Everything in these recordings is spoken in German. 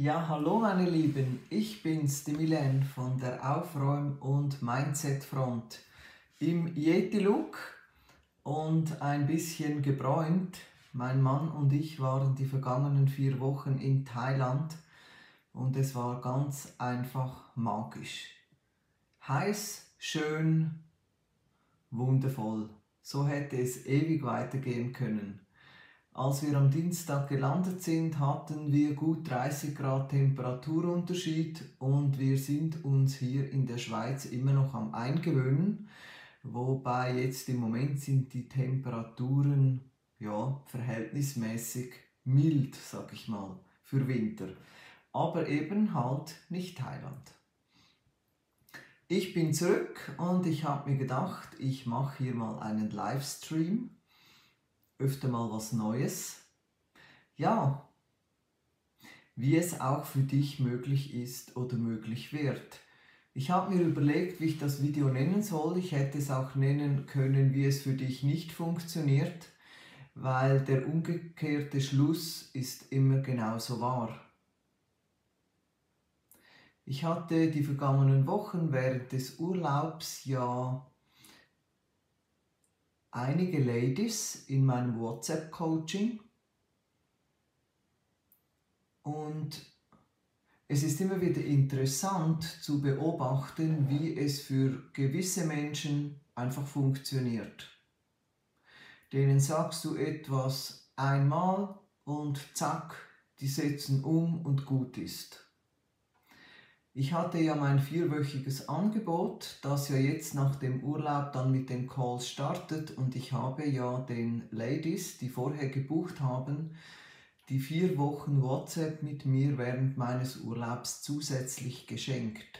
Ja, hallo meine Lieben, ich bin's, die Milen von der Aufräum- und Mindset-Front im Yeti-Look und ein bisschen gebräunt. Mein Mann und ich waren die vergangenen vier Wochen in Thailand und es war ganz einfach magisch. Heiß, schön, wundervoll. So hätte es ewig weitergehen können. Als wir am Dienstag gelandet sind, hatten wir gut 30 Grad Temperaturunterschied und wir sind uns hier in der Schweiz immer noch am Eingewöhnen. Wobei jetzt im Moment sind die Temperaturen ja verhältnismäßig mild, sag ich mal, für Winter. Aber eben halt nicht Thailand. Ich bin zurück und ich habe mir gedacht, ich mache hier mal einen Livestream öfter mal was Neues. Ja, wie es auch für dich möglich ist oder möglich wird. Ich habe mir überlegt, wie ich das Video nennen soll. Ich hätte es auch nennen können, wie es für dich nicht funktioniert, weil der umgekehrte Schluss ist immer genauso wahr. Ich hatte die vergangenen Wochen während des Urlaubs ja einige Ladies in meinem WhatsApp-Coaching und es ist immer wieder interessant zu beobachten, wie es für gewisse Menschen einfach funktioniert. Denen sagst du etwas einmal und zack, die setzen um und gut ist. Ich hatte ja mein vierwöchiges Angebot, das ja jetzt nach dem Urlaub dann mit den Calls startet und ich habe ja den Ladies, die vorher gebucht haben, die vier Wochen WhatsApp mit mir während meines Urlaubs zusätzlich geschenkt.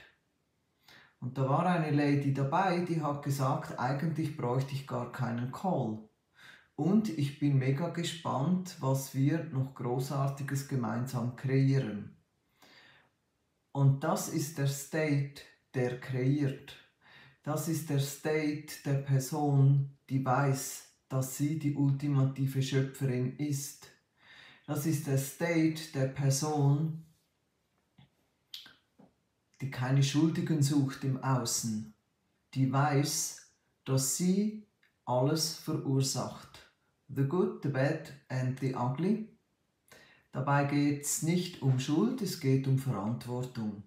Und da war eine Lady dabei, die hat gesagt, eigentlich bräuchte ich gar keinen Call. Und ich bin mega gespannt, was wir noch Großartiges gemeinsam kreieren. Und das ist der State, der kreiert. Das ist der State der Person, die weiß, dass sie die ultimative Schöpferin ist. Das ist der State der Person, die keine Schuldigen sucht im Außen, die weiß, dass sie alles verursacht. The good, the bad and the ugly. Dabei geht es nicht um Schuld, es geht um Verantwortung.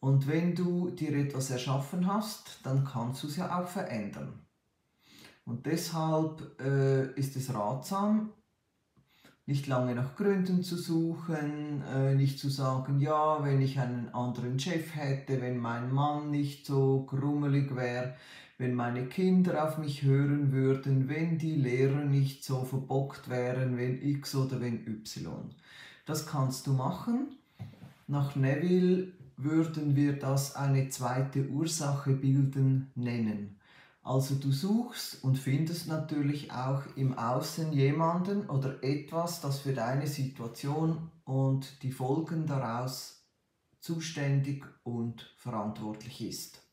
Und wenn du dir etwas erschaffen hast, dann kannst du es ja auch verändern. Und deshalb äh, ist es ratsam, nicht lange nach Gründen zu suchen, äh, nicht zu sagen, ja, wenn ich einen anderen Chef hätte, wenn mein Mann nicht so grummelig wäre, wenn meine Kinder auf mich hören würden, wenn die Lehrer nicht so verbockt wären, wenn X oder wenn Y. Das kannst du machen. Nach Neville würden wir das eine zweite Ursache bilden nennen. Also du suchst und findest natürlich auch im Außen jemanden oder etwas, das für deine Situation und die Folgen daraus zuständig und verantwortlich ist.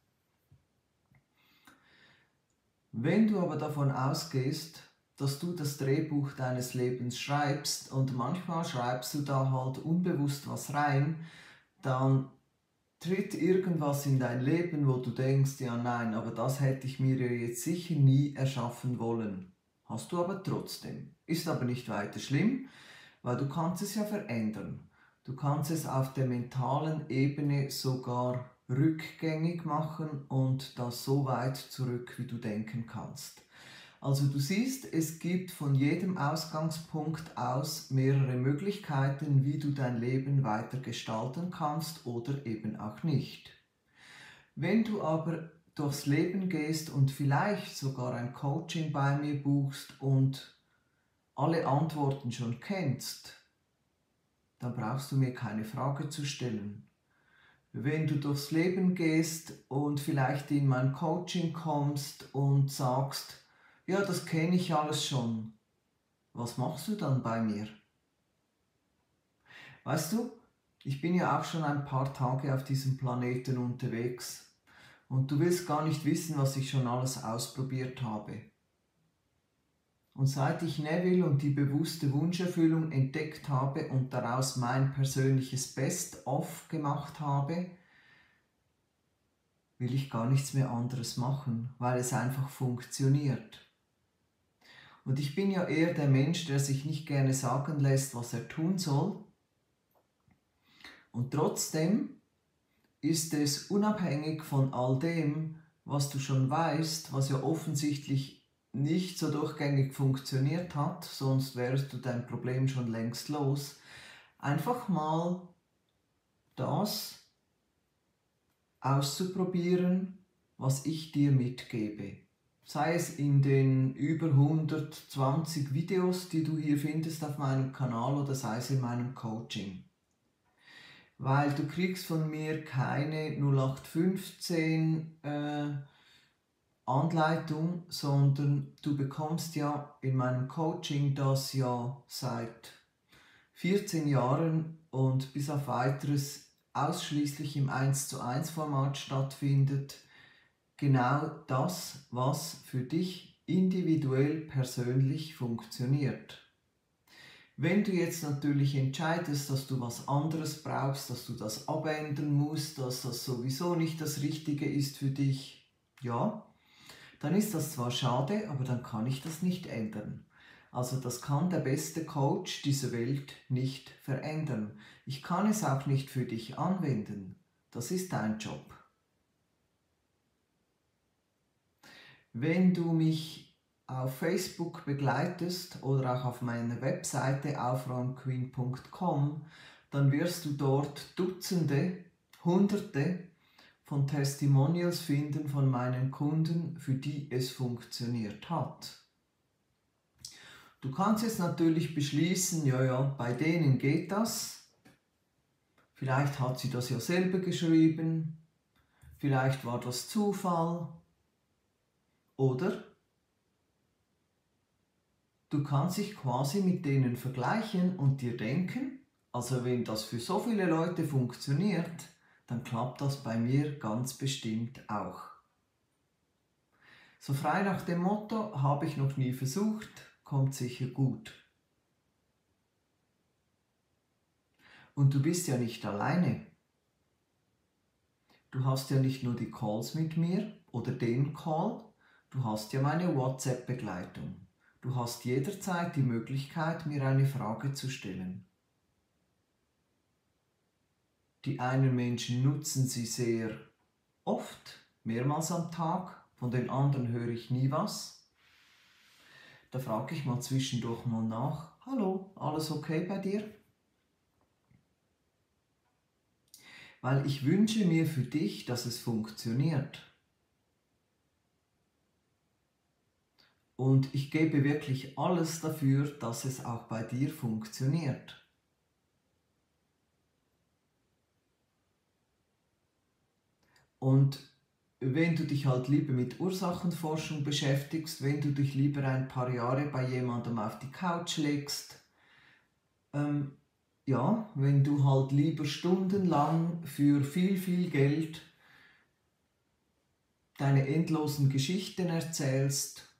Wenn du aber davon ausgehst, dass du das Drehbuch deines Lebens schreibst und manchmal schreibst du da halt unbewusst was rein, dann tritt irgendwas in dein Leben, wo du denkst, ja nein, aber das hätte ich mir ja jetzt sicher nie erschaffen wollen. Hast du aber trotzdem. Ist aber nicht weiter schlimm, weil du kannst es ja verändern. Du kannst es auf der mentalen Ebene sogar rückgängig machen und das so weit zurück, wie du denken kannst. Also du siehst, es gibt von jedem Ausgangspunkt aus mehrere Möglichkeiten, wie du dein Leben weiter gestalten kannst oder eben auch nicht. Wenn du aber durchs Leben gehst und vielleicht sogar ein Coaching bei mir buchst und alle Antworten schon kennst, dann brauchst du mir keine Frage zu stellen. Wenn du durchs Leben gehst und vielleicht in mein Coaching kommst und sagst, ja, das kenne ich alles schon. Was machst du dann bei mir? Weißt du, ich bin ja auch schon ein paar Tage auf diesem Planeten unterwegs und du willst gar nicht wissen, was ich schon alles ausprobiert habe. Und seit ich Neville und die bewusste Wunscherfüllung entdeckt habe und daraus mein persönliches Best-of gemacht habe, will ich gar nichts mehr anderes machen, weil es einfach funktioniert. Und ich bin ja eher der Mensch, der sich nicht gerne sagen lässt, was er tun soll. Und trotzdem ist es unabhängig von all dem, was du schon weißt, was ja offensichtlich nicht so durchgängig funktioniert hat, sonst wärst du dein Problem schon längst los, einfach mal das auszuprobieren, was ich dir mitgebe. Sei es in den über 120 Videos, die du hier findest auf meinem Kanal oder sei es in meinem Coaching weil du kriegst von mir keine 0815 äh, Anleitung, sondern du bekommst ja in meinem Coaching, das ja seit 14 Jahren und bis auf weiteres ausschließlich im 1 zu 1 Format stattfindet, genau das, was für dich individuell persönlich funktioniert. Wenn du jetzt natürlich entscheidest, dass du was anderes brauchst, dass du das abändern musst, dass das sowieso nicht das Richtige ist für dich, ja, dann ist das zwar schade, aber dann kann ich das nicht ändern. Also das kann der beste Coach dieser Welt nicht verändern. Ich kann es auch nicht für dich anwenden. Das ist dein Job. Wenn du mich auf Facebook begleitest oder auch auf meiner Webseite aufräumqueen.com, dann wirst du dort Dutzende, Hunderte von Testimonials finden von meinen Kunden, für die es funktioniert hat. Du kannst jetzt natürlich beschließen, ja, ja, bei denen geht das. Vielleicht hat sie das ja selber geschrieben. Vielleicht war das Zufall. Oder Du kannst dich quasi mit denen vergleichen und dir denken, also wenn das für so viele Leute funktioniert, dann klappt das bei mir ganz bestimmt auch. So frei nach dem Motto, habe ich noch nie versucht, kommt sicher gut. Und du bist ja nicht alleine. Du hast ja nicht nur die Calls mit mir oder den Call, du hast ja meine WhatsApp-Begleitung. Du hast jederzeit die Möglichkeit, mir eine Frage zu stellen. Die einen Menschen nutzen sie sehr oft, mehrmals am Tag, von den anderen höre ich nie was. Da frage ich mal zwischendurch mal nach, hallo, alles okay bei dir? Weil ich wünsche mir für dich, dass es funktioniert. Und ich gebe wirklich alles dafür, dass es auch bei dir funktioniert. Und wenn du dich halt lieber mit Ursachenforschung beschäftigst, wenn du dich lieber ein paar Jahre bei jemandem auf die Couch legst, ähm, ja, wenn du halt lieber stundenlang für viel, viel Geld deine endlosen Geschichten erzählst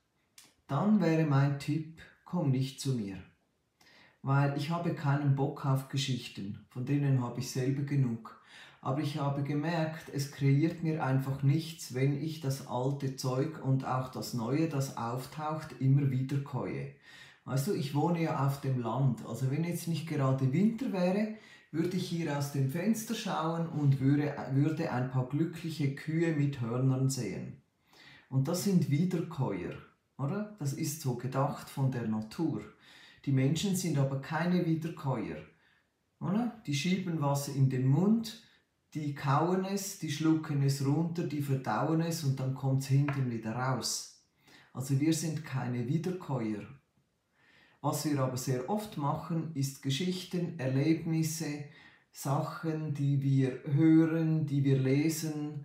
dann wäre mein Tipp, komm nicht zu mir. Weil ich habe keinen Bock auf Geschichten, von denen habe ich selber genug. Aber ich habe gemerkt, es kreiert mir einfach nichts, wenn ich das alte Zeug und auch das Neue, das auftaucht, immer wieder keue. Weißt du, ich wohne ja auf dem Land. Also wenn jetzt nicht gerade Winter wäre, würde ich hier aus dem Fenster schauen und würde, würde ein paar glückliche Kühe mit Hörnern sehen. Und das sind Wiederkäuer. Oder? Das ist so gedacht von der Natur. Die Menschen sind aber keine Wiederkäuer. Oder? Die schieben was in den Mund, die kauen es, die schlucken es runter, die verdauen es und dann kommt es hinten wieder raus. Also wir sind keine Wiederkäuer. Was wir aber sehr oft machen, ist Geschichten, Erlebnisse, Sachen, die wir hören, die wir lesen,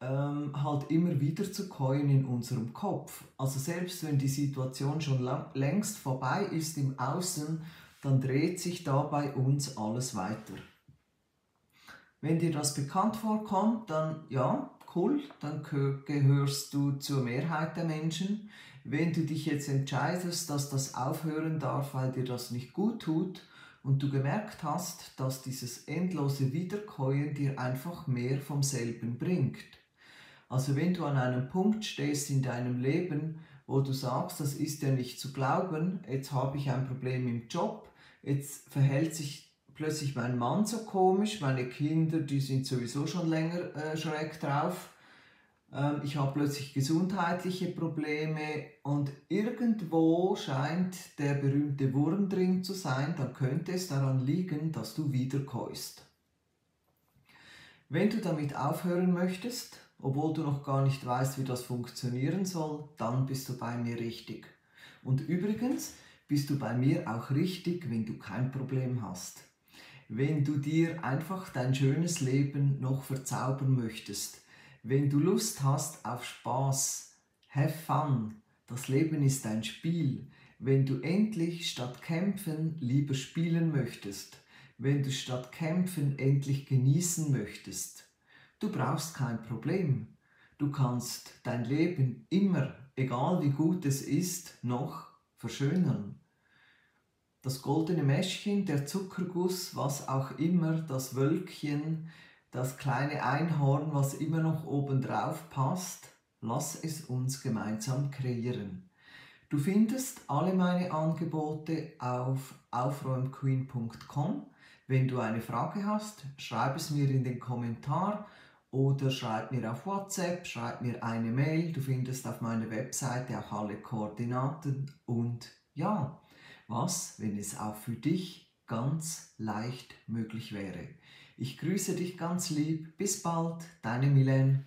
ähm, halt immer wieder zu käuen in unserem Kopf. Also selbst wenn die Situation schon längst vorbei ist im Außen, dann dreht sich da bei uns alles weiter. Wenn dir das bekannt vorkommt, dann ja, cool, dann gehörst du zur Mehrheit der Menschen. Wenn du dich jetzt entscheidest, dass das aufhören darf, weil dir das nicht gut tut und du gemerkt hast, dass dieses endlose Wiederkäuen dir einfach mehr vom selben bringt. Also wenn du an einem Punkt stehst in deinem Leben, wo du sagst, das ist ja nicht zu glauben, jetzt habe ich ein Problem im Job, jetzt verhält sich plötzlich mein Mann so komisch, meine Kinder, die sind sowieso schon länger äh, schräg drauf. Ähm, ich habe plötzlich gesundheitliche Probleme und irgendwo scheint der berühmte Wurm drin zu sein, dann könnte es daran liegen, dass du wiederkäust. Wenn du damit aufhören möchtest, obwohl du noch gar nicht weißt, wie das funktionieren soll, dann bist du bei mir richtig. Und übrigens bist du bei mir auch richtig, wenn du kein Problem hast. Wenn du dir einfach dein schönes Leben noch verzaubern möchtest, wenn du Lust hast auf Spaß, have fun, das Leben ist ein Spiel, wenn du endlich statt kämpfen lieber spielen möchtest, wenn du statt kämpfen endlich genießen möchtest, Du brauchst kein Problem. Du kannst dein Leben immer, egal wie gut es ist, noch verschönern. Das goldene Mäschchen, der Zuckerguss, was auch immer, das Wölkchen, das kleine Einhorn, was immer noch oben drauf passt, lass es uns gemeinsam kreieren. Du findest alle meine Angebote auf aufräumqueen.com. Wenn du eine Frage hast, schreib es mir in den Kommentar oder schreib mir auf WhatsApp, schreib mir eine Mail. Du findest auf meiner Webseite auch alle Koordinaten. Und ja, was, wenn es auch für dich ganz leicht möglich wäre? Ich grüße dich ganz lieb. Bis bald, deine Milene.